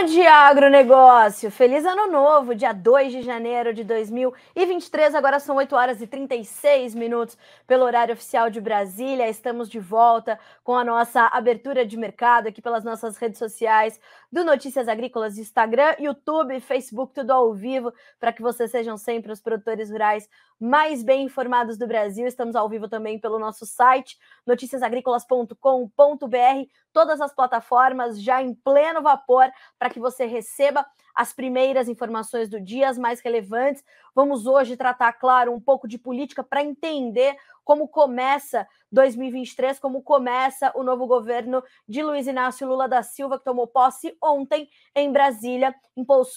Bom dia, agronegócio! Feliz ano novo, dia 2 de janeiro de 2023. Agora são 8 horas e 36 minutos pelo horário oficial de Brasília. Estamos de volta com a nossa abertura de mercado aqui pelas nossas redes sociais do Notícias Agrícolas, Instagram, YouTube, Facebook, tudo ao vivo, para que vocês sejam sempre os produtores rurais mais bem informados do Brasil. Estamos ao vivo também pelo nosso site, noticiasagricolas.com.br, todas as plataformas já em pleno vapor para que você receba as primeiras informações do dia, as mais relevantes. Vamos hoje tratar, claro, um pouco de política para entender como começa 2023, como começa o novo governo de Luiz Inácio Lula da Silva, que tomou posse ontem em Brasília,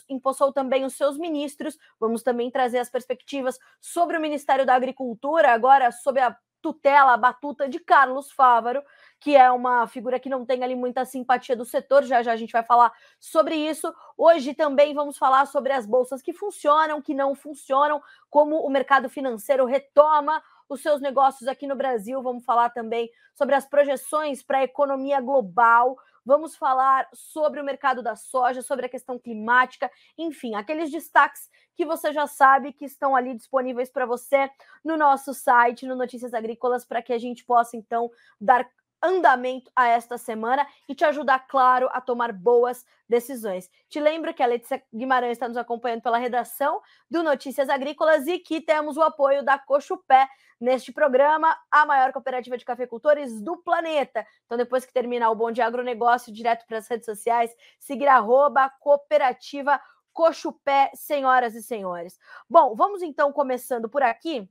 impulsou também os seus ministros. Vamos também trazer as perspectivas sobre o Ministério da Agricultura, agora sob a tutela, a batuta de Carlos Fávaro, que é uma figura que não tem ali muita simpatia do setor, já já a gente vai falar sobre isso. Hoje também vamos falar sobre as bolsas que funcionam, que não funcionam, como o mercado financeiro retoma os seus negócios aqui no Brasil. Vamos falar também sobre as projeções para a economia global. Vamos falar sobre o mercado da soja, sobre a questão climática, enfim, aqueles destaques que você já sabe que estão ali disponíveis para você no nosso site, no Notícias Agrícolas, para que a gente possa então dar andamento a esta semana e te ajudar, claro, a tomar boas decisões. Te lembro que a Letícia Guimarães está nos acompanhando pela redação do Notícias Agrícolas e que temos o apoio da Cochupé neste programa, a maior cooperativa de cafeicultores do planeta. Então, depois que terminar o Bom Dia Agronegócio, direto para as redes sociais, seguir arroba cooperativa Cochupé, senhoras e senhores. Bom, vamos então começando por aqui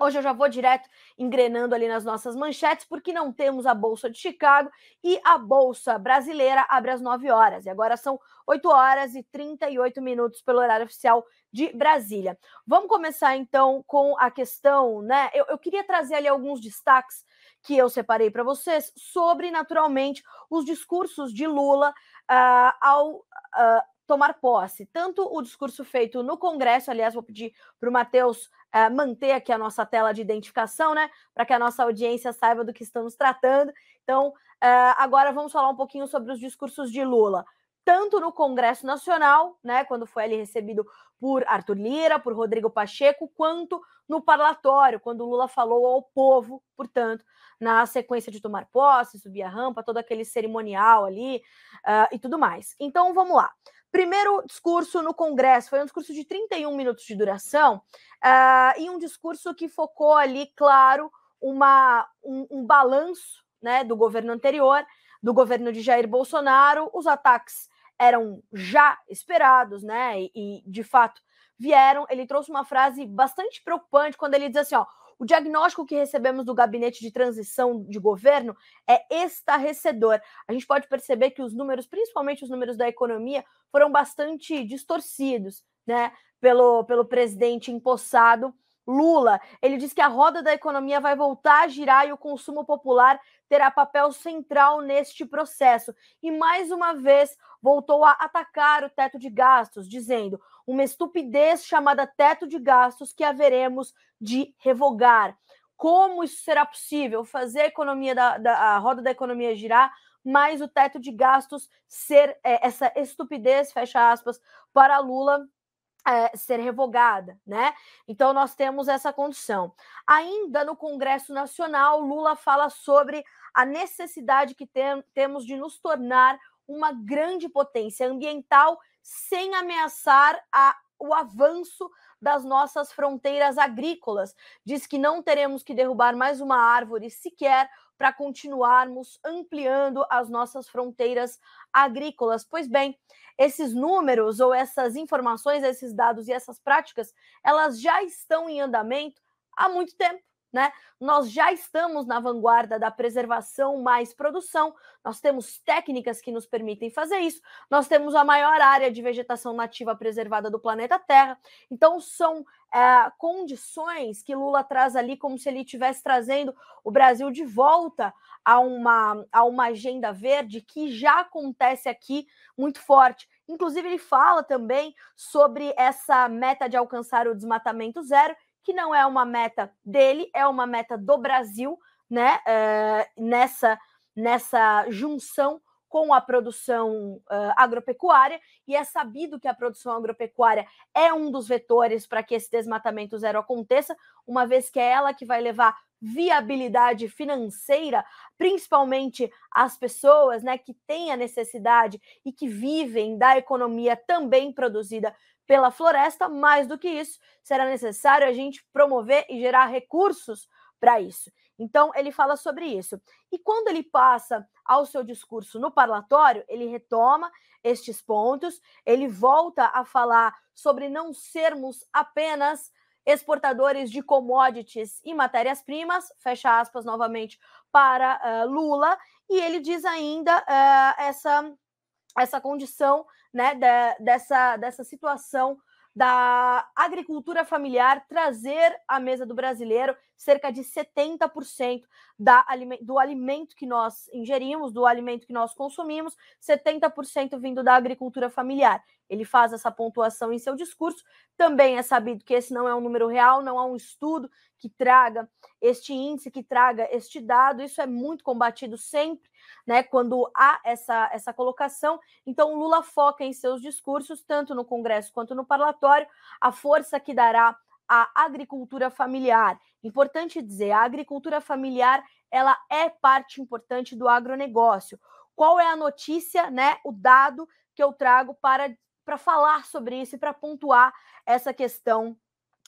Hoje eu já vou direto engrenando ali nas nossas manchetes, porque não temos a Bolsa de Chicago e a Bolsa Brasileira abre às 9 horas. E agora são 8 horas e 38 minutos pelo horário oficial de Brasília. Vamos começar então com a questão, né? Eu, eu queria trazer ali alguns destaques que eu separei para vocês sobre, naturalmente, os discursos de Lula uh, ao. Uh, tomar posse. Tanto o discurso feito no Congresso, aliás, vou pedir para o Matheus uh, manter aqui a nossa tela de identificação, né? Para que a nossa audiência saiba do que estamos tratando. Então, uh, agora vamos falar um pouquinho sobre os discursos de Lula. Tanto no Congresso Nacional, né, quando foi ali recebido por Arthur Lira, por Rodrigo Pacheco, quanto no parlatório, quando Lula falou ao povo, portanto, na sequência de tomar posse, subir a rampa, todo aquele cerimonial ali uh, e tudo mais. Então, vamos lá. Primeiro discurso no Congresso foi um discurso de 31 minutos de duração uh, e um discurso que focou ali, claro, uma, um, um balanço né, do governo anterior, do governo de Jair Bolsonaro. Os ataques eram já esperados, né? E, e de fato vieram. Ele trouxe uma frase bastante preocupante quando ele diz assim: ó, o diagnóstico que recebemos do gabinete de transição de governo é estarrecedor. A gente pode perceber que os números, principalmente os números da economia, foram bastante distorcidos, né, pelo, pelo presidente empossado Lula. Ele diz que a roda da economia vai voltar a girar e o consumo popular terá papel central neste processo. E mais uma vez voltou a atacar o teto de gastos, dizendo uma estupidez chamada teto de gastos que haveremos de revogar. Como isso será possível? Fazer a economia da, da a roda da economia girar, mas o teto de gastos ser é, essa estupidez, fecha aspas, para Lula é, ser revogada, né? Então nós temos essa condição. Ainda no Congresso Nacional, Lula fala sobre a necessidade que tem, temos de nos tornar uma grande potência ambiental sem ameaçar a, o avanço das nossas fronteiras agrícolas. Diz que não teremos que derrubar mais uma árvore sequer para continuarmos ampliando as nossas fronteiras agrícolas. Pois bem, esses números ou essas informações, esses dados e essas práticas, elas já estão em andamento há muito tempo né? Nós já estamos na vanguarda da preservação mais produção, nós temos técnicas que nos permitem fazer isso, nós temos a maior área de vegetação nativa preservada do planeta Terra, então são é, condições que Lula traz ali como se ele estivesse trazendo o Brasil de volta a uma, a uma agenda verde que já acontece aqui muito forte. Inclusive, ele fala também sobre essa meta de alcançar o desmatamento zero que não é uma meta dele, é uma meta do Brasil, né? Uh, nessa, nessa junção com a produção uh, agropecuária, e é sabido que a produção agropecuária é um dos vetores para que esse desmatamento zero aconteça, uma vez que é ela que vai levar viabilidade financeira, principalmente as pessoas né, que têm a necessidade e que vivem da economia também produzida pela floresta. Mais do que isso, será necessário a gente promover e gerar recursos para isso. Então, ele fala sobre isso. E quando ele passa ao seu discurso no parlatório, ele retoma estes pontos, ele volta a falar sobre não sermos apenas exportadores de commodities e matérias-primas, fecha aspas novamente para uh, Lula, e ele diz ainda uh, essa, essa condição né, de, dessa, dessa situação da agricultura familiar trazer à mesa do brasileiro cerca de 70% da, do alimento que nós ingerimos, do alimento que nós consumimos, 70% vindo da agricultura familiar. Ele faz essa pontuação em seu discurso. Também é sabido que esse não é um número real, não há um estudo que traga este índice, que traga este dado. Isso é muito combatido sempre, né? Quando há essa, essa colocação. Então, Lula foca em seus discursos, tanto no Congresso quanto no parlatório, a força que dará à agricultura familiar. Importante dizer, a agricultura familiar ela é parte importante do agronegócio. Qual é a notícia, né? O dado que eu trago para para falar sobre isso e para pontuar essa questão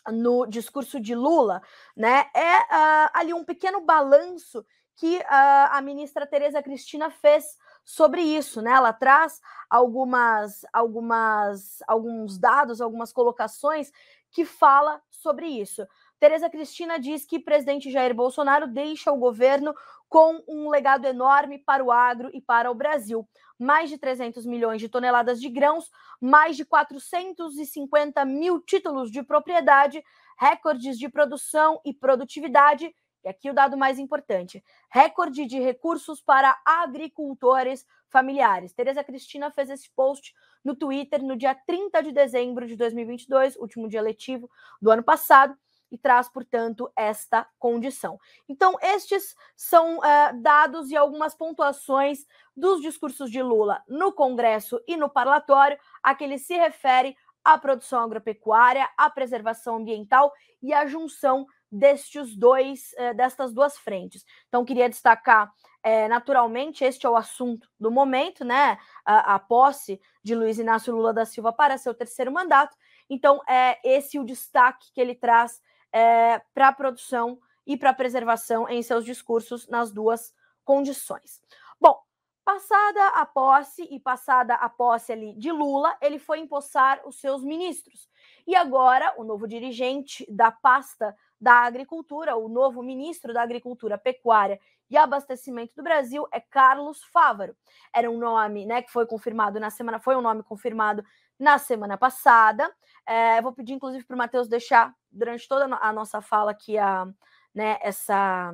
no discurso de Lula, né? É uh, ali um pequeno balanço que uh, a ministra Tereza Cristina fez sobre isso, né? Ela traz algumas, algumas, alguns dados, algumas colocações que fala sobre isso. Tereza Cristina diz que presidente Jair Bolsonaro deixa o governo com um legado enorme para o agro e para o Brasil mais de 300 milhões de toneladas de grãos, mais de 450 mil títulos de propriedade, recordes de produção e produtividade. E aqui o dado mais importante: recorde de recursos para agricultores familiares. Tereza Cristina fez esse post no Twitter no dia 30 de dezembro de 2022, último dia letivo do ano passado e traz, portanto, esta condição. Então, estes são uh, dados e algumas pontuações dos discursos de Lula no Congresso e no parlatório, a que ele se refere à produção agropecuária, à preservação ambiental e à junção destes dois, uh, destas duas frentes. Então, queria destacar é, naturalmente, este é o assunto do momento, né? A, a, posse de Luiz Inácio Lula da Silva para seu terceiro mandato. Então, é esse o destaque que ele traz é, para a produção e para a preservação em seus discursos nas duas condições. Bom, passada a posse e passada a posse ali de Lula, ele foi empossar os seus ministros. E agora, o novo dirigente da pasta da Agricultura, o novo ministro da Agricultura, Pecuária e Abastecimento do Brasil é Carlos Fávaro. Era um nome, né, que foi confirmado na semana, foi um nome confirmado na semana passada. É, vou pedir, inclusive, para o Matheus deixar durante toda a nossa fala aqui a, né, essa,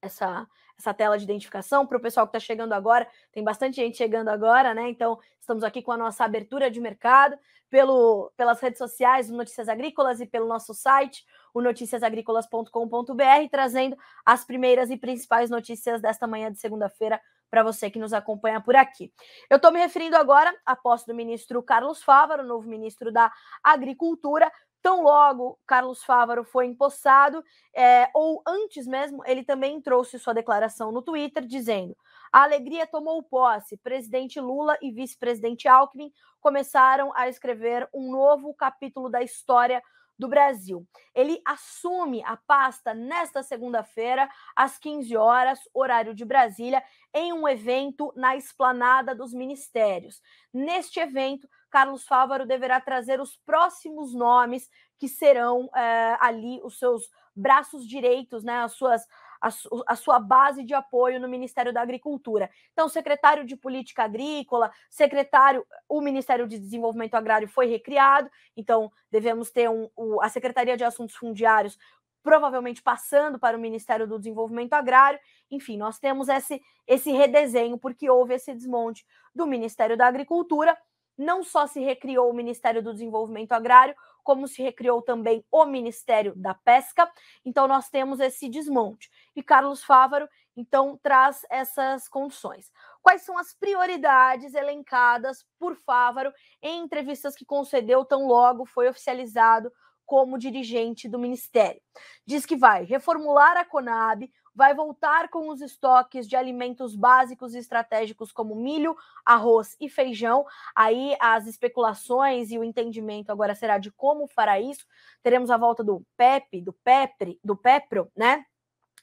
essa, essa tela de identificação para o pessoal que está chegando agora. Tem bastante gente chegando agora, né? Então, estamos aqui com a nossa abertura de mercado pelo, pelas redes sociais, o Notícias Agrícolas e pelo nosso site, o noticiasagricolas.com.br, trazendo as primeiras e principais notícias desta manhã de segunda-feira para você que nos acompanha por aqui. Eu estou me referindo agora à posse do ministro Carlos Fávaro, novo ministro da Agricultura. Tão logo Carlos Fávaro foi empossado, é, ou antes mesmo, ele também trouxe sua declaração no Twitter dizendo: a alegria tomou posse. Presidente Lula e vice-presidente Alckmin começaram a escrever um novo capítulo da história do Brasil. Ele assume a pasta nesta segunda-feira, às 15 horas, horário de Brasília, em um evento na esplanada dos ministérios. Neste evento, Carlos Fávaro deverá trazer os próximos nomes que serão é, ali os seus braços direitos, né, as suas a, a, sua base de apoio no Ministério da Agricultura. Então, secretário de Política Agrícola, secretário, o Ministério de Desenvolvimento Agrário foi recriado, então devemos ter um, o, a Secretaria de Assuntos Fundiários provavelmente passando para o Ministério do Desenvolvimento Agrário. Enfim, nós temos esse, esse redesenho, porque houve esse desmonte do Ministério da Agricultura. Não só se recriou o Ministério do Desenvolvimento Agrário, como se recriou também o Ministério da Pesca. Então, nós temos esse desmonte. E Carlos Fávaro, então, traz essas condições. quais são as prioridades elencadas por Fávaro em entrevistas que concedeu tão logo foi oficializado como dirigente do ministério. Diz que vai reformular a Conab, vai voltar com os estoques de alimentos básicos e estratégicos como milho, arroz e feijão. Aí as especulações e o entendimento agora será de como fará isso. Teremos a volta do PEP, do PEPRE, do PEPRO, né?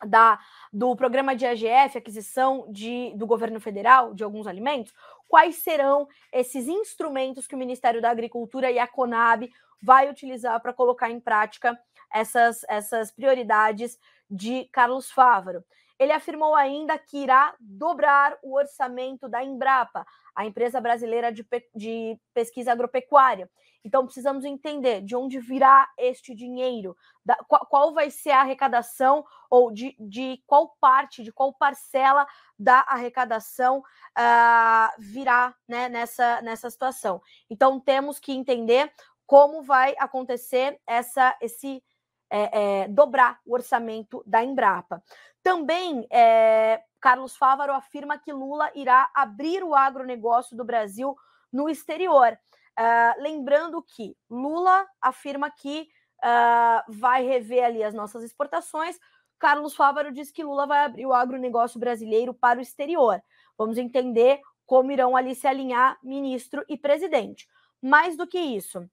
Da, do programa de AGF, aquisição de, do governo federal de alguns alimentos, quais serão esses instrumentos que o Ministério da Agricultura e a Conab vai utilizar para colocar em prática essas, essas prioridades de Carlos Fávaro. Ele afirmou ainda que irá dobrar o orçamento da Embrapa, a empresa brasileira de, de, pesquisa agropecuária. Então, precisamos entender de onde virá este dinheiro, da, qual, qual, vai ser a arrecadação, ou de, de, qual parte, de qual parcela da arrecadação uh, virá né, nessa, nessa situação. Então, temos que entender como vai acontecer essa, esse é, é, dobrar o orçamento da Embrapa. Também, é, Carlos Fávaro afirma que Lula irá abrir o agronegócio do Brasil no exterior. Uh, lembrando que Lula afirma que uh, vai rever ali as nossas exportações. Carlos Fávaro diz que Lula vai abrir o agronegócio brasileiro para o exterior. Vamos entender como irão ali se alinhar ministro e presidente. Mais do que isso,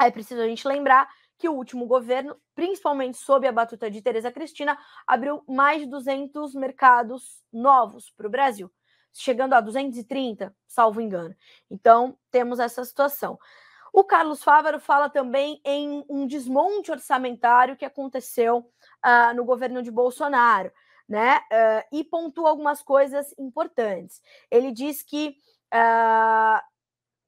é preciso a gente lembrar que o último governo, principalmente sob a batuta de Tereza Cristina, abriu mais de 200 mercados novos para o Brasil, chegando a 230, salvo engano. Então, temos essa situação. O Carlos Fávaro fala também em um desmonte orçamentário que aconteceu uh, no governo de Bolsonaro, né? Uh, e pontua algumas coisas importantes. Ele diz que uh,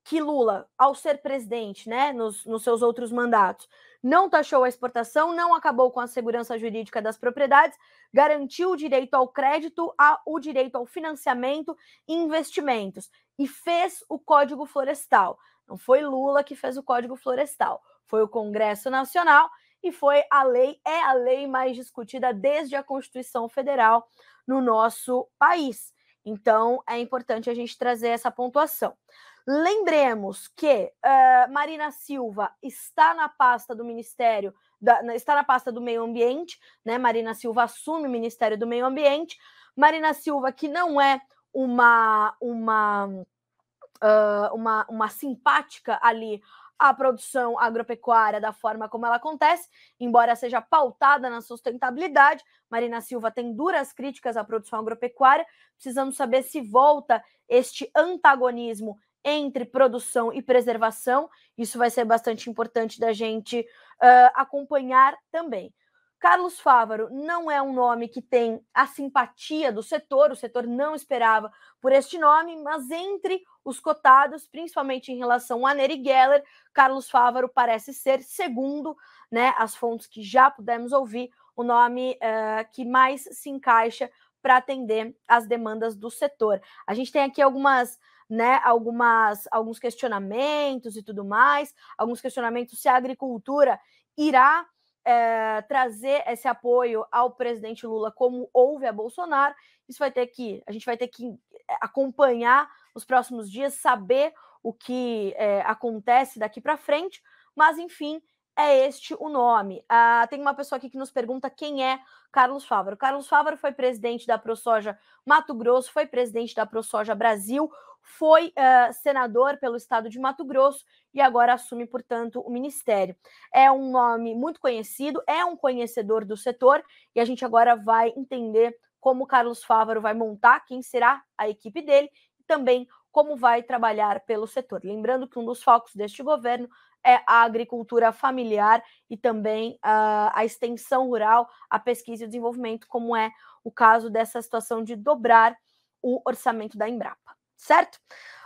que Lula, ao ser presidente, né, nos, nos seus outros mandatos, não taxou a exportação, não acabou com a segurança jurídica das propriedades, garantiu o direito ao crédito, o direito ao financiamento e investimentos e fez o Código Florestal. Não foi Lula que fez o Código Florestal, foi o Congresso Nacional e foi a lei, é a lei mais discutida desde a Constituição Federal no nosso país. Então, é importante a gente trazer essa pontuação. Lembremos que uh, Marina Silva está na pasta do Ministério, da, está na pasta do Meio Ambiente, né? Marina Silva assume o Ministério do Meio Ambiente. Marina Silva, que não é uma, uma, uh, uma, uma simpática ali à produção agropecuária da forma como ela acontece, embora seja pautada na sustentabilidade. Marina Silva tem duras críticas à produção agropecuária. Precisamos saber se volta este antagonismo entre produção e preservação. Isso vai ser bastante importante da gente uh, acompanhar também. Carlos Fávaro não é um nome que tem a simpatia do setor, o setor não esperava por este nome, mas entre os cotados, principalmente em relação a Neri Geller, Carlos Fávaro parece ser, segundo né, as fontes que já pudemos ouvir, o nome uh, que mais se encaixa para atender as demandas do setor. A gente tem aqui algumas né, algumas, alguns questionamentos e tudo mais, alguns questionamentos se a agricultura irá é, trazer esse apoio ao presidente Lula como houve a Bolsonaro. Isso vai ter que, a gente vai ter que eh, acompanhar os próximos dias, saber o que é, acontece daqui para frente, mas enfim, é este o nome. Ah, tem uma pessoa aqui que nos pergunta quem é Carlos Fávaro. Carlos Fávaro foi presidente da ProSoja Mato Grosso, foi presidente da ProSoja Brasil, foi uh, senador pelo estado de Mato Grosso e agora assume, portanto, o ministério. É um nome muito conhecido, é um conhecedor do setor e a gente agora vai entender como Carlos Fávaro vai montar, quem será a equipe dele e também como vai trabalhar pelo setor. Lembrando que um dos focos deste governo é a agricultura familiar e também uh, a extensão rural, a pesquisa e o desenvolvimento, como é o caso dessa situação de dobrar o orçamento da Embrapa, certo?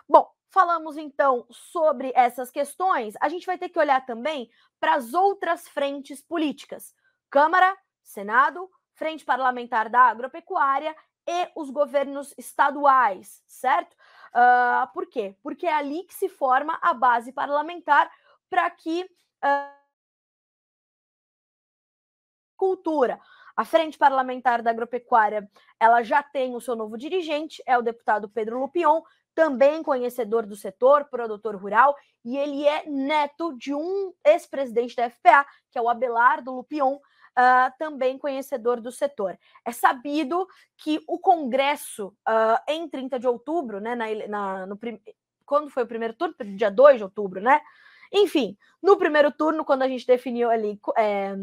Bom, falamos então sobre essas questões, a gente vai ter que olhar também para as outras frentes políticas: Câmara, Senado, Frente Parlamentar da Agropecuária e os governos estaduais, certo? Uh, por quê? Porque é ali que se forma a base parlamentar para que uh, cultura. A Frente Parlamentar da Agropecuária, ela já tem o seu novo dirigente, é o deputado Pedro Lupion, também conhecedor do setor, produtor rural, e ele é neto de um ex-presidente da FPA, que é o Abelardo Lupion, uh, também conhecedor do setor. É sabido que o Congresso, uh, em 30 de outubro, né, na, na, no, quando foi o primeiro turno? Dia 2 de outubro, né? Enfim, no primeiro turno, quando a gente definiu ali. É,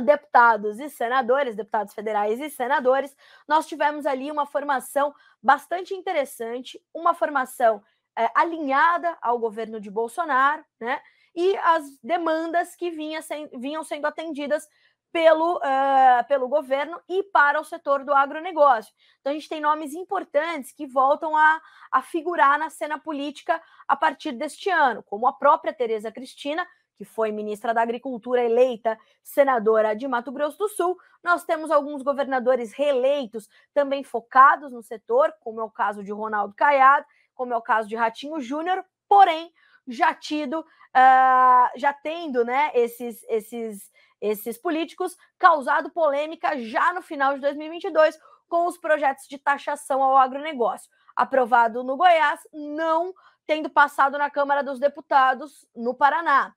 deputados e senadores, deputados federais e senadores, nós tivemos ali uma formação bastante interessante, uma formação é, alinhada ao governo de Bolsonaro, né? E as demandas que vinha sem, vinham sendo atendidas pelo, uh, pelo governo e para o setor do agronegócio. Então, a gente tem nomes importantes que voltam a, a figurar na cena política a partir deste ano, como a própria Tereza Cristina, que foi ministra da Agricultura eleita senadora de Mato Grosso do Sul. Nós temos alguns governadores reeleitos também focados no setor, como é o caso de Ronaldo Caiado, como é o caso de Ratinho Júnior, porém já tido, uh, já tendo, né, esses, esses, esses políticos causado polêmica já no final de 2022 com os projetos de taxação ao agronegócio, aprovado no Goiás, não tendo passado na Câmara dos Deputados no Paraná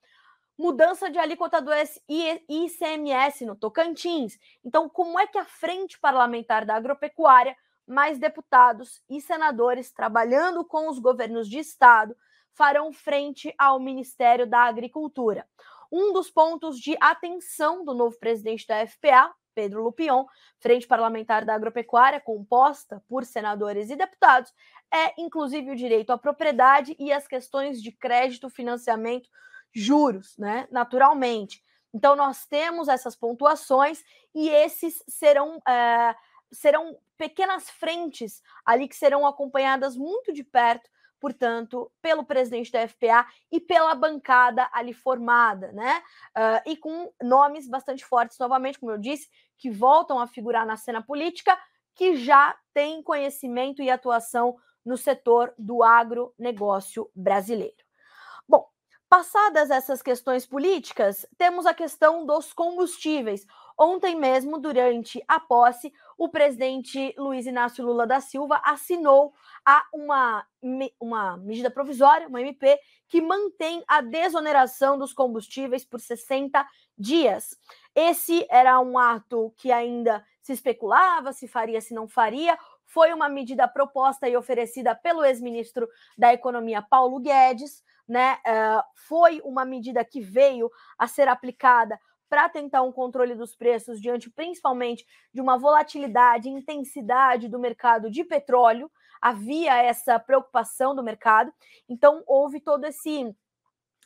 mudança de alíquota do ICMS no Tocantins. Então, como é que a Frente Parlamentar da Agropecuária, mais deputados e senadores trabalhando com os governos de estado, farão frente ao Ministério da Agricultura? Um dos pontos de atenção do novo presidente da FPA, Pedro Lupion, Frente Parlamentar da Agropecuária, composta por senadores e deputados, é inclusive o direito à propriedade e as questões de crédito, financiamento juros, né? Naturalmente. Então, nós temos essas pontuações e esses serão, é, serão pequenas frentes ali que serão acompanhadas muito de perto, portanto, pelo presidente da FPA e pela bancada ali formada, né? Uh, e com nomes bastante fortes, novamente, como eu disse, que voltam a figurar na cena política, que já têm conhecimento e atuação no setor do agronegócio brasileiro. Passadas essas questões políticas, temos a questão dos combustíveis. Ontem mesmo, durante a posse, o presidente Luiz Inácio Lula da Silva assinou a uma, uma medida provisória, uma MP, que mantém a desoneração dos combustíveis por 60 dias. Esse era um ato que ainda se especulava se faria, se não faria. Foi uma medida proposta e oferecida pelo ex-ministro da Economia, Paulo Guedes né, uh, foi uma medida que veio a ser aplicada para tentar um controle dos preços diante principalmente de uma volatilidade, intensidade do mercado de petróleo. Havia essa preocupação do mercado, então houve todo esse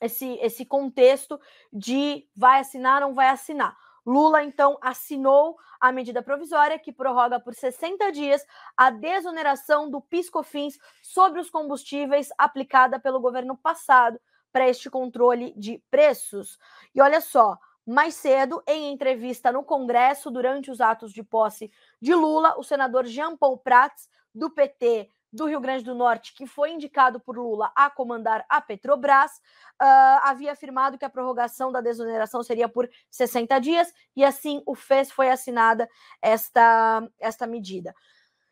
esse, esse contexto de vai assinar, não vai assinar. Lula, então, assinou a medida provisória que prorroga por 60 dias a desoneração do PIS/COFINS sobre os combustíveis aplicada pelo governo passado para este controle de preços. E olha só, mais cedo, em entrevista no Congresso, durante os atos de posse de Lula, o senador Jean Paul Prats, do PT, do Rio Grande do Norte, que foi indicado por Lula a comandar a Petrobras, uh, havia afirmado que a prorrogação da desoneração seria por 60 dias, e assim o fez, foi assinada esta, esta medida.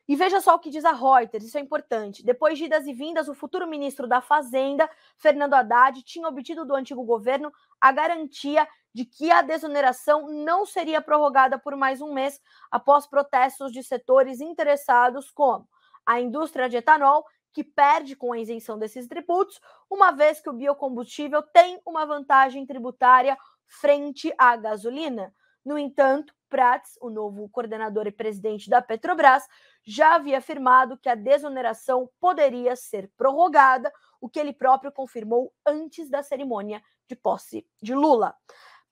E veja só o que diz a Reuters, isso é importante. Depois de idas e vindas, o futuro ministro da Fazenda, Fernando Haddad, tinha obtido do antigo governo a garantia de que a desoneração não seria prorrogada por mais um mês após protestos de setores interessados, como a indústria de etanol, que perde com a isenção desses tributos, uma vez que o biocombustível tem uma vantagem tributária frente à gasolina. No entanto, Prats, o novo coordenador e presidente da Petrobras, já havia afirmado que a desoneração poderia ser prorrogada, o que ele próprio confirmou antes da cerimônia de posse de Lula.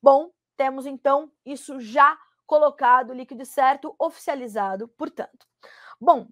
Bom, temos então isso já colocado, líquido certo, oficializado, portanto. Bom,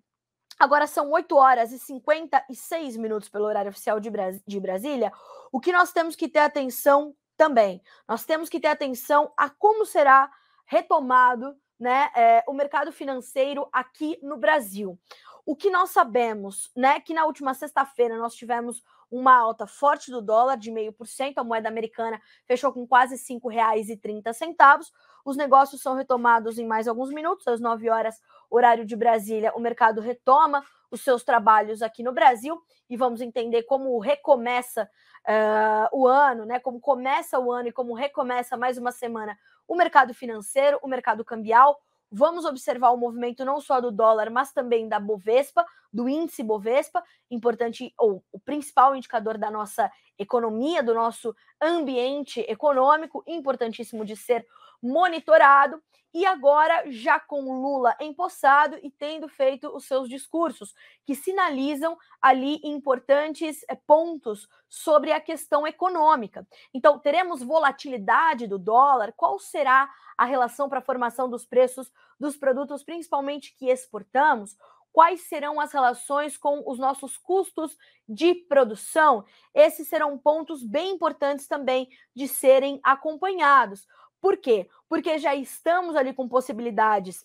Agora são 8 horas e 56 minutos pelo horário oficial de, Bras de Brasília. O que nós temos que ter atenção também? Nós temos que ter atenção a como será retomado né, é, o mercado financeiro aqui no Brasil. O que nós sabemos, né, que na última sexta-feira nós tivemos uma alta forte do dólar de 0,5%, a moeda americana fechou com quase R$ 5,30. Os negócios são retomados em mais alguns minutos, às 9 horas, horário de Brasília, o mercado retoma os seus trabalhos aqui no Brasil e vamos entender como recomeça uh, o ano, né? Como começa o ano e como recomeça mais uma semana o mercado financeiro, o mercado cambial. Vamos observar o movimento não só do dólar, mas também da Bovespa, do índice Bovespa, importante ou o principal indicador da nossa economia, do nosso ambiente econômico, importantíssimo de ser monitorado. E agora, já com Lula empossado e tendo feito os seus discursos, que sinalizam ali importantes eh, pontos sobre a questão econômica. Então, teremos volatilidade do dólar? Qual será a relação para a formação dos preços dos produtos, principalmente que exportamos? Quais serão as relações com os nossos custos de produção. Esses serão pontos bem importantes também de serem acompanhados. Por quê? Porque já estamos ali com possibilidades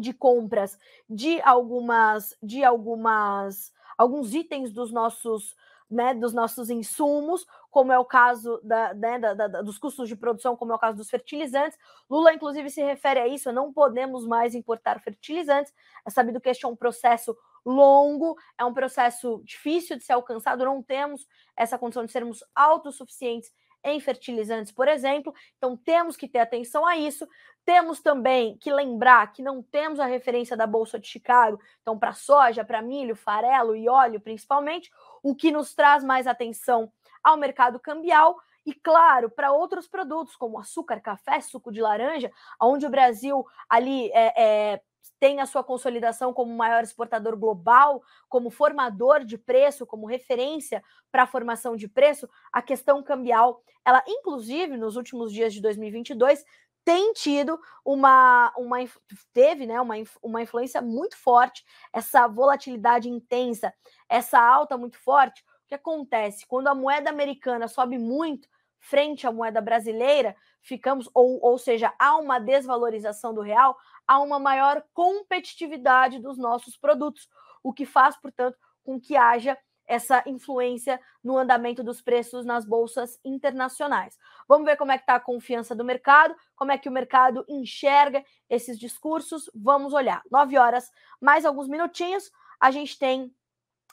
de compras de algumas de algumas alguns itens dos nossos né, dos nossos insumos, como é o caso da, né, da, da, dos custos de produção, como é o caso dos fertilizantes. Lula, inclusive, se refere a isso: não podemos mais importar fertilizantes. É sabido que este é um processo longo, é um processo difícil de ser alcançado, não temos essa condição de sermos autossuficientes em fertilizantes, por exemplo. Então, temos que ter atenção a isso. Temos também que lembrar que não temos a referência da Bolsa de Chicago, então, para soja, para milho, farelo e óleo, principalmente, o que nos traz mais atenção ao mercado cambial. E claro, para outros produtos como açúcar, café, suco de laranja, onde o Brasil ali é, é tem a sua consolidação como maior exportador global, como formador de preço, como referência para a formação de preço, a questão cambial, ela inclusive nos últimos dias de 2022 tem tido uma, uma teve né, uma, uma influência muito forte, essa volatilidade intensa, essa alta muito forte. O que acontece? Quando a moeda americana sobe muito frente à moeda brasileira, ficamos, ou, ou seja, há uma desvalorização do real, há uma maior competitividade dos nossos produtos, o que faz, portanto, com que haja essa influência no andamento dos preços nas bolsas internacionais. Vamos ver como é que está a confiança do mercado, como é que o mercado enxerga esses discursos. Vamos olhar. Nove horas, mais alguns minutinhos, a gente tem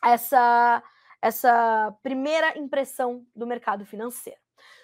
essa, essa primeira impressão do mercado financeiro.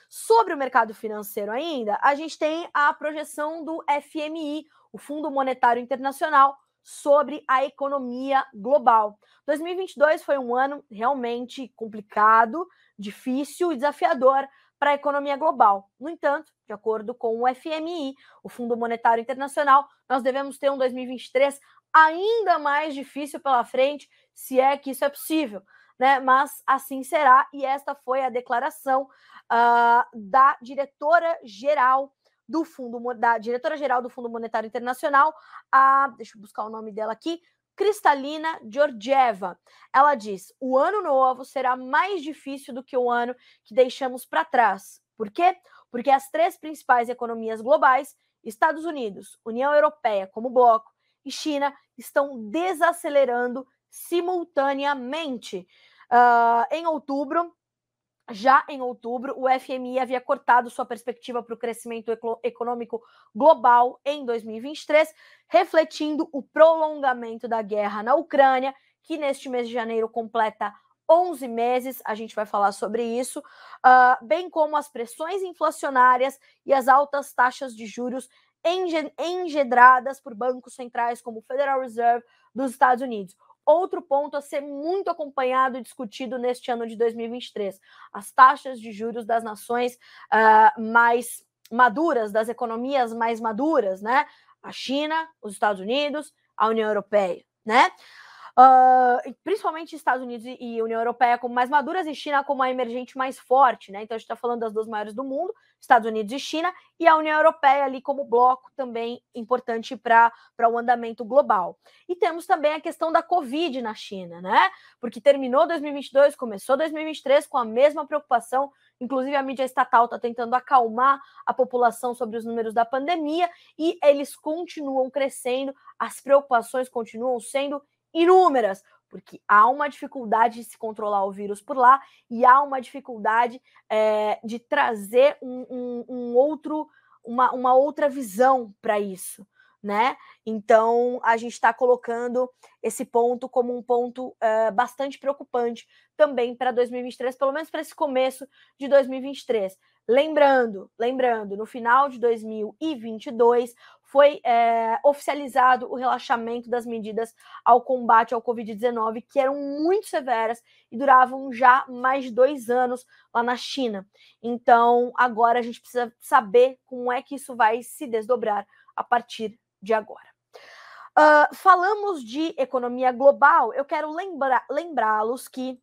Sobre o mercado financeiro ainda, a gente tem a projeção do FMI, o Fundo Monetário Internacional, sobre a economia global. 2022 foi um ano realmente complicado, difícil e desafiador para a economia global. No entanto, de acordo com o FMI, o Fundo Monetário Internacional, nós devemos ter um 2023 ainda mais difícil pela frente, se é que isso é possível. Né? Mas assim será, e esta foi a declaração uh, da diretora-geral do Fundo, da diretora-geral do Fundo Monetário Internacional, a, deixa eu buscar o nome dela aqui, Cristalina Georgieva. Ela diz: o ano novo será mais difícil do que o ano que deixamos para trás. Por quê? Porque as três principais economias globais, Estados Unidos, União Europeia como bloco e China, estão desacelerando simultaneamente. Uh, em outubro, já em outubro, o FMI havia cortado sua perspectiva para o crescimento econômico global em 2023, refletindo o prolongamento da guerra na Ucrânia, que neste mês de janeiro completa 11 meses, a gente vai falar sobre isso, uh, bem como as pressões inflacionárias e as altas taxas de juros engedradas por bancos centrais como o Federal Reserve dos Estados Unidos outro ponto a ser muito acompanhado e discutido neste ano de 2023: as taxas de juros das nações uh, mais maduras, das economias mais maduras, né? A China, os Estados Unidos, a União Europeia, né? Uh, principalmente Estados Unidos e União Europeia como mais maduras e China como a emergente mais forte, né? Então a gente está falando das duas maiores do mundo, Estados Unidos e China, e a União Europeia ali como bloco também importante para o andamento global. E temos também a questão da Covid na China, né? Porque terminou 2022, começou 2023 com a mesma preocupação Inclusive, a mídia estatal está tentando acalmar a população sobre os números da pandemia e eles continuam crescendo, as preocupações continuam sendo inúmeras, porque há uma dificuldade de se controlar o vírus por lá e há uma dificuldade é, de trazer um, um, um outro, uma, uma outra visão para isso né? Então a gente está colocando esse ponto como um ponto uh, bastante preocupante também para 2023, pelo menos para esse começo de 2023. Lembrando, lembrando, no final de 2022 foi é, oficializado o relaxamento das medidas ao combate ao Covid-19, que eram muito severas e duravam já mais de dois anos lá na China. Então, agora a gente precisa saber como é que isso vai se desdobrar a partir de agora. Uh, falamos de economia global, eu quero lembra lembrá-los que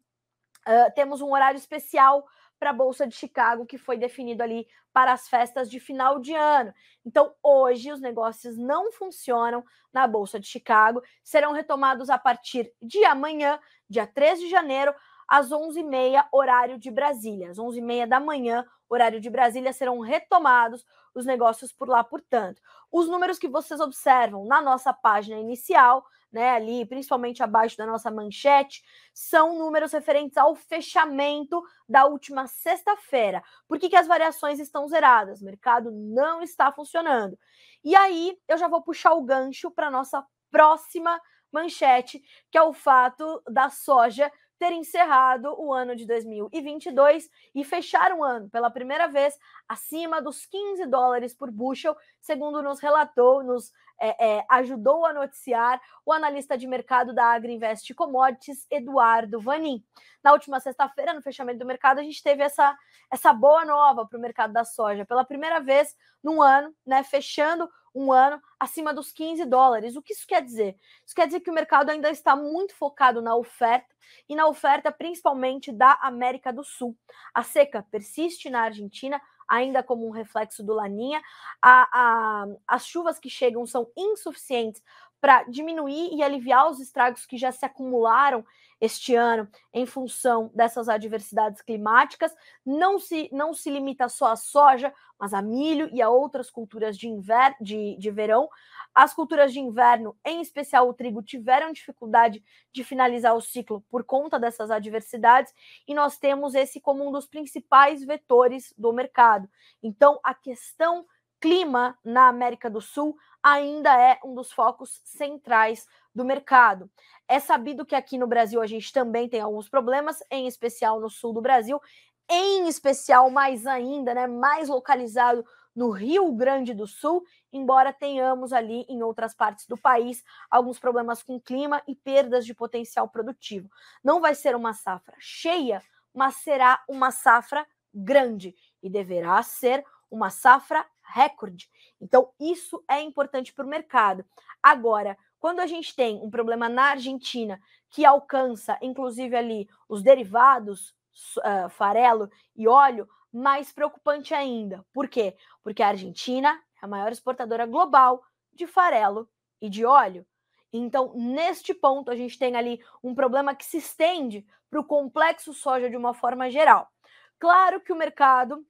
uh, temos um horário especial para a Bolsa de Chicago que foi definido ali para as festas de final de ano. Então, hoje os negócios não funcionam na Bolsa de Chicago, serão retomados a partir de amanhã, dia 3 de janeiro, às 11h30, horário de Brasília. Às 11h30 da manhã, horário de Brasília, serão retomados os negócios por lá, portanto. Os números que vocês observam na nossa página inicial, né, ali, principalmente abaixo da nossa manchete, são números referentes ao fechamento da última sexta-feira. Por que, que as variações estão zeradas? O mercado não está funcionando. E aí, eu já vou puxar o gancho para nossa próxima manchete, que é o fato da soja ter encerrado o ano de 2022 e fechar o ano pela primeira vez acima dos 15 dólares por bushel, segundo nos relatou, nos é, é, ajudou a noticiar o analista de mercado da Agriinvest Commodities, Eduardo Vanin. Na última sexta-feira, no fechamento do mercado, a gente teve essa, essa boa nova para o mercado da soja. Pela primeira vez num ano, né, fechando um ano acima dos 15 dólares. O que isso quer dizer? Isso quer dizer que o mercado ainda está muito focado na oferta e na oferta principalmente da América do Sul. A seca persiste na Argentina, ainda como um reflexo do Laninha. A, a, as chuvas que chegam são insuficientes para diminuir e aliviar os estragos que já se acumularam este ano em função dessas adversidades climáticas. Não se, não se limita só à soja, mas a milho e a outras culturas de, inverno, de, de verão. As culturas de inverno, em especial o trigo, tiveram dificuldade de finalizar o ciclo por conta dessas adversidades, e nós temos esse como um dos principais vetores do mercado. Então, a questão clima na América do Sul ainda é um dos focos centrais do mercado. É sabido que aqui no Brasil a gente também tem alguns problemas, em especial no sul do Brasil, em especial mais ainda, né, mais localizado no Rio Grande do Sul, embora tenhamos ali em outras partes do país alguns problemas com clima e perdas de potencial produtivo. Não vai ser uma safra cheia, mas será uma safra grande e deverá ser uma safra recorde. Então, isso é importante para o mercado. Agora, quando a gente tem um problema na Argentina que alcança, inclusive, ali os derivados, uh, farelo e óleo, mais preocupante ainda. Por quê? Porque a Argentina é a maior exportadora global de farelo e de óleo. Então, neste ponto, a gente tem ali um problema que se estende para o complexo soja de uma forma geral. Claro que o mercado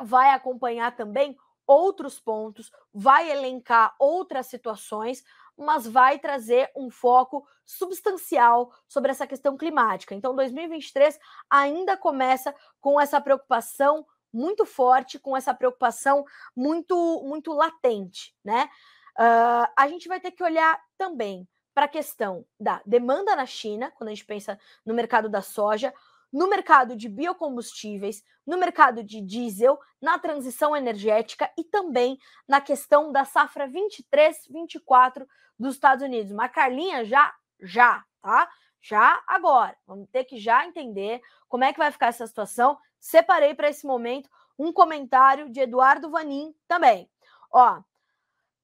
vai acompanhar também outros pontos, vai elencar outras situações, mas vai trazer um foco substancial sobre essa questão climática. Então, 2023 ainda começa com essa preocupação muito forte, com essa preocupação muito, muito latente, né? Uh, a gente vai ter que olhar também para a questão da demanda na China, quando a gente pensa no mercado da soja, no mercado de biocombustíveis, no mercado de diesel, na transição energética e também na questão da safra 23-24 dos Estados Unidos. Mas Carlinha já, já, tá? Já agora. Vamos ter que já entender como é que vai ficar essa situação. Separei para esse momento um comentário de Eduardo Vanin também. Ó,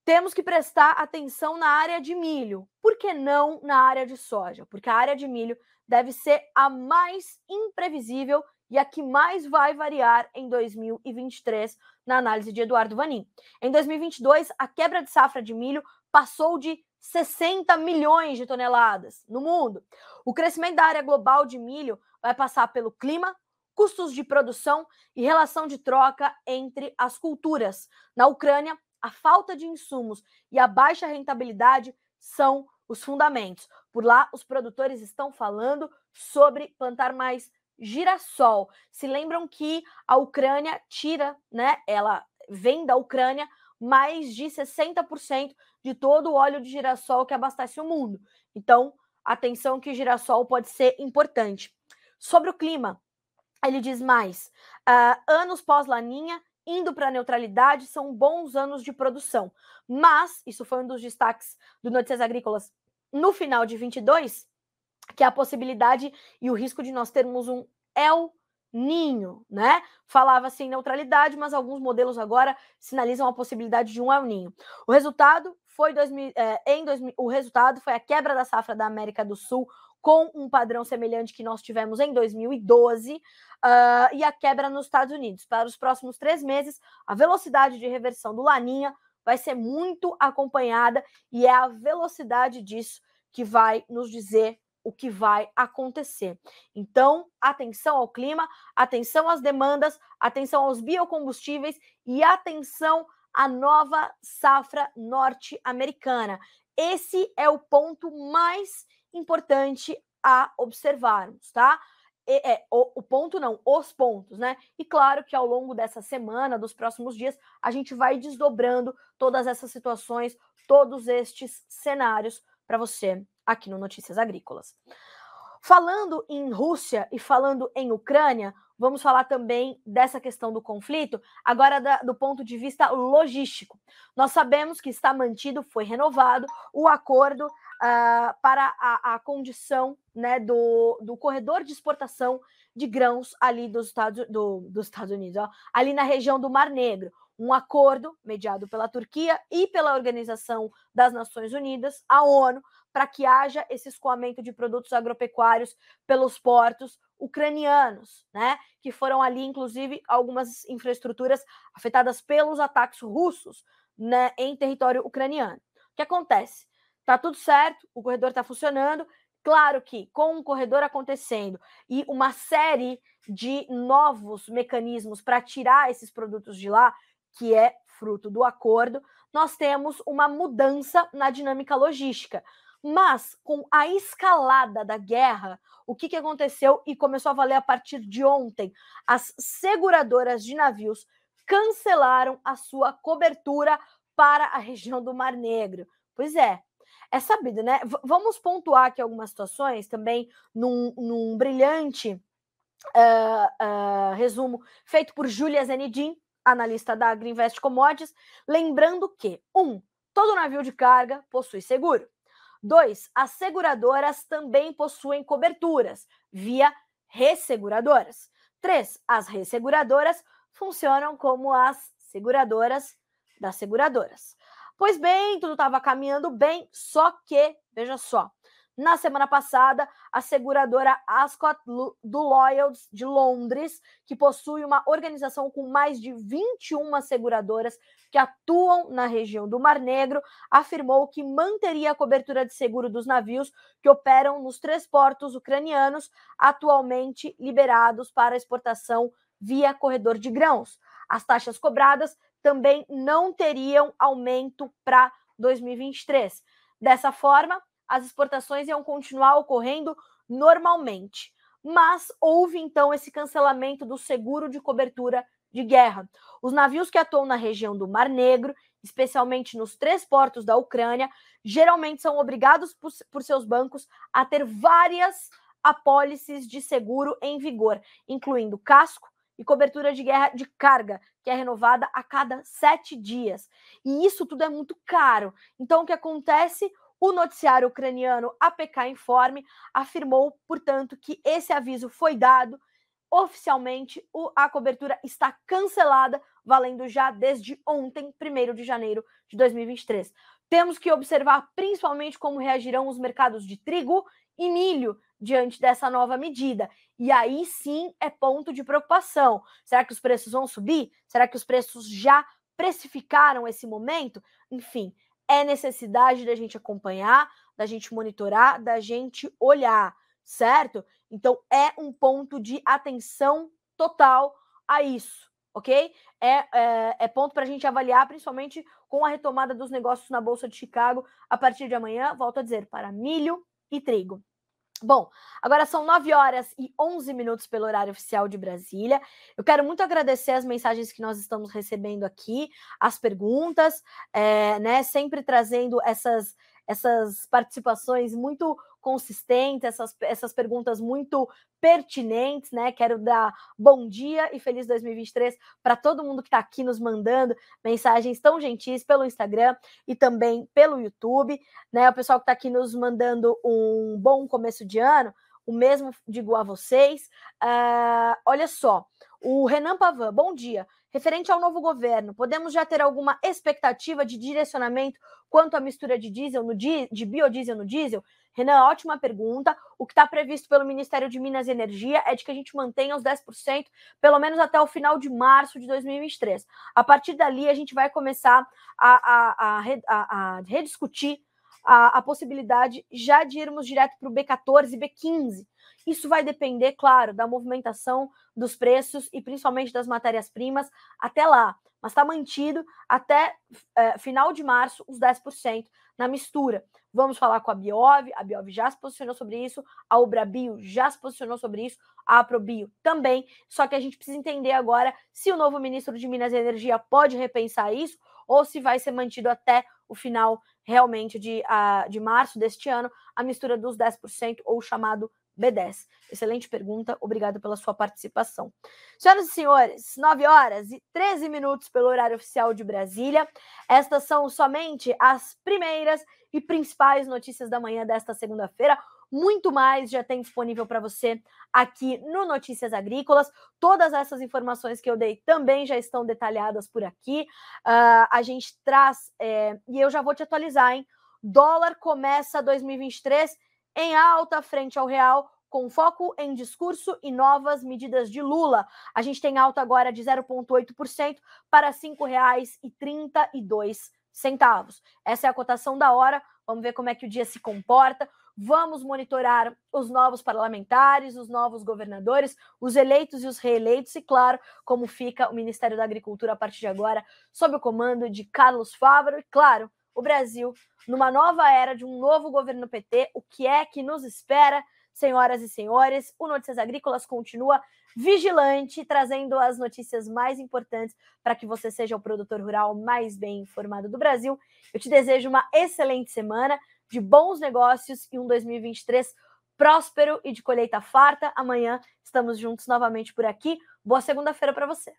temos que prestar atenção na área de milho. Por que não na área de soja? Porque a área de milho deve ser a mais imprevisível e a que mais vai variar em 2023, na análise de Eduardo Vanin. Em 2022, a quebra de safra de milho passou de 60 milhões de toneladas no mundo. O crescimento da área global de milho vai passar pelo clima, custos de produção e relação de troca entre as culturas. Na Ucrânia, a falta de insumos e a baixa rentabilidade são os fundamentos. Por lá, os produtores estão falando sobre plantar mais girassol. Se lembram que a Ucrânia tira, né? Ela vem da Ucrânia mais de 60% de todo o óleo de girassol que abastece o mundo. Então, atenção que girassol pode ser importante. Sobre o clima, ele diz mais: uh, anos pós-laninha, indo para a neutralidade, são bons anos de produção. Mas, isso foi um dos destaques do Notícias Agrícolas no final de 22, que é a possibilidade e o risco de nós termos um El Ninho, né? Falava-se em neutralidade, mas alguns modelos agora sinalizam a possibilidade de um El Ninho. O resultado foi 2000, é, em 2000, o resultado foi a quebra da safra da América do Sul com um padrão semelhante que nós tivemos em 2012 uh, ah, e a quebra nos Estados Unidos. Para os próximos três meses, a velocidade de reversão do Laninha vai ser muito acompanhada e é a velocidade disso que vai nos dizer o que vai acontecer. Então, atenção ao clima, atenção às demandas, atenção aos biocombustíveis e atenção à nova safra norte-americana. Esse é o ponto mais importante a observarmos, tá? é, o, o, ponto não, os pontos, né? E claro que ao longo dessa semana, dos próximos dias, a gente vai desdobrando todas essas situações, todos estes cenários para você aqui no Notícias Agrícolas. Falando em Rússia e falando em Ucrânia, vamos falar também dessa questão do conflito, agora da, do ponto de vista logístico. Nós sabemos que está mantido, foi renovado o acordo uh, para a, a, condição né, do, do corredor de exportação de grãos ali dos Estados, do, dos Estados Unidos, ó, ali na região do Mar Negro um acordo mediado pela Turquia e pela Organização das Nações Unidas, a ONU, para que haja esse escoamento de produtos agropecuários pelos portos ucranianos, né? Que foram ali, inclusive, algumas infraestruturas afetadas pelos ataques russos né, em território ucraniano. O que acontece? Tá tudo certo, o corredor está funcionando. Claro que com um corredor acontecendo e uma série de novos mecanismos para tirar esses produtos de lá, que é fruto do acordo, nós temos uma mudança na dinâmica logística. Mas com a escalada da guerra, o que, que aconteceu e começou a valer a partir de ontem? As seguradoras de navios cancelaram a sua cobertura para a região do Mar Negro. Pois é, é sabido, né? V vamos pontuar aqui algumas situações também num, num brilhante uh, uh, resumo feito por Julia Zenidin, analista da Agriinvest Commodities, lembrando que, um, todo navio de carga possui seguro. Dois, as seguradoras também possuem coberturas via resseguradoras. Três, as resseguradoras funcionam como as seguradoras das seguradoras. Pois bem, tudo estava caminhando bem, só que, veja só, na semana passada, a seguradora Ascot do Lloyds de Londres, que possui uma organização com mais de 21 seguradoras que atuam na região do Mar Negro, afirmou que manteria a cobertura de seguro dos navios que operam nos três portos ucranianos atualmente liberados para exportação via corredor de grãos. As taxas cobradas também não teriam aumento para 2023. Dessa forma, as exportações iam continuar ocorrendo normalmente. Mas houve então esse cancelamento do seguro de cobertura de guerra. Os navios que atuam na região do Mar Negro, especialmente nos três portos da Ucrânia, geralmente são obrigados por, por seus bancos a ter várias apólices de seguro em vigor, incluindo casco e cobertura de guerra de carga, que é renovada a cada sete dias. E isso tudo é muito caro. Então, o que acontece? O noticiário ucraniano APK Informe afirmou, portanto, que esse aviso foi dado oficialmente, a cobertura está cancelada, valendo já desde ontem, 1 de janeiro de 2023. Temos que observar principalmente como reagirão os mercados de trigo e milho diante dessa nova medida. E aí sim é ponto de preocupação. Será que os preços vão subir? Será que os preços já precificaram esse momento? Enfim, é necessidade da gente acompanhar, da gente monitorar, da gente olhar, certo? Então é um ponto de atenção total a isso, ok? É, é, é ponto para a gente avaliar, principalmente com a retomada dos negócios na Bolsa de Chicago a partir de amanhã, volto a dizer, para milho e trigo. Bom, agora são 9 horas e 11 minutos pelo horário oficial de Brasília. Eu quero muito agradecer as mensagens que nós estamos recebendo aqui, as perguntas, é, né? Sempre trazendo essas, essas participações muito consistentes, essas, essas perguntas muito pertinentes, né? Quero dar bom dia e feliz 2023 para todo mundo que está aqui nos mandando mensagens tão gentis pelo Instagram e também pelo YouTube, né? O pessoal que está aqui nos mandando um bom começo de ano, o mesmo digo a vocês. Uh, olha só, o Renan Pavan, bom dia. Referente ao novo governo, podemos já ter alguma expectativa de direcionamento quanto à mistura de diesel no di de biodiesel no diesel? Renan, ótima pergunta. O que está previsto pelo Ministério de Minas e Energia é de que a gente mantenha os 10%, pelo menos até o final de março de 2023. A partir dali, a gente vai começar a, a, a, a rediscutir a, a, possibilidade já de irmos direto para o B14 e B15. Isso vai depender, claro, da movimentação dos preços e principalmente das matérias-primas até lá. Mas está mantido até é, final de março os 10% na mistura. Vamos falar com a Biov, a Biov já se posicionou sobre isso, a Ubrabio já se posicionou sobre isso, a Aprobio também, só que a gente precisa entender agora se o novo ministro de Minas e Energia pode repensar isso ou se vai ser mantido até o final realmente de, uh, de março deste ano, a mistura dos 10% ou o chamado B10? Excelente pergunta, obrigado pela sua participação. Senhoras e senhores, 9 horas e 13 minutos pelo horário oficial de Brasília. Estas são somente as primeiras e principais notícias da manhã desta segunda-feira. Muito mais já tem disponível para você aqui no Notícias Agrícolas. Todas essas informações que eu dei também já estão detalhadas por aqui. Uh, a gente traz, é, e eu já vou te atualizar, hein? Dólar começa 2023 em alta frente ao real, com foco em discurso e novas medidas de Lula. A gente tem alta agora de 0,8% para R$ 5,32. Essa é a cotação da hora. Vamos ver como é que o dia se comporta. Vamos monitorar os novos parlamentares, os novos governadores, os eleitos e os reeleitos, e, claro, como fica o Ministério da Agricultura a partir de agora, sob o comando de Carlos Fávaro. E, claro, o Brasil numa nova era de um novo governo PT. O que é que nos espera, senhoras e senhores? O Notícias Agrícolas continua vigilante, trazendo as notícias mais importantes para que você seja o produtor rural mais bem informado do Brasil. Eu te desejo uma excelente semana de bons negócios e um 2023 próspero e de colheita farta. Amanhã estamos juntos novamente por aqui. Boa segunda-feira para você.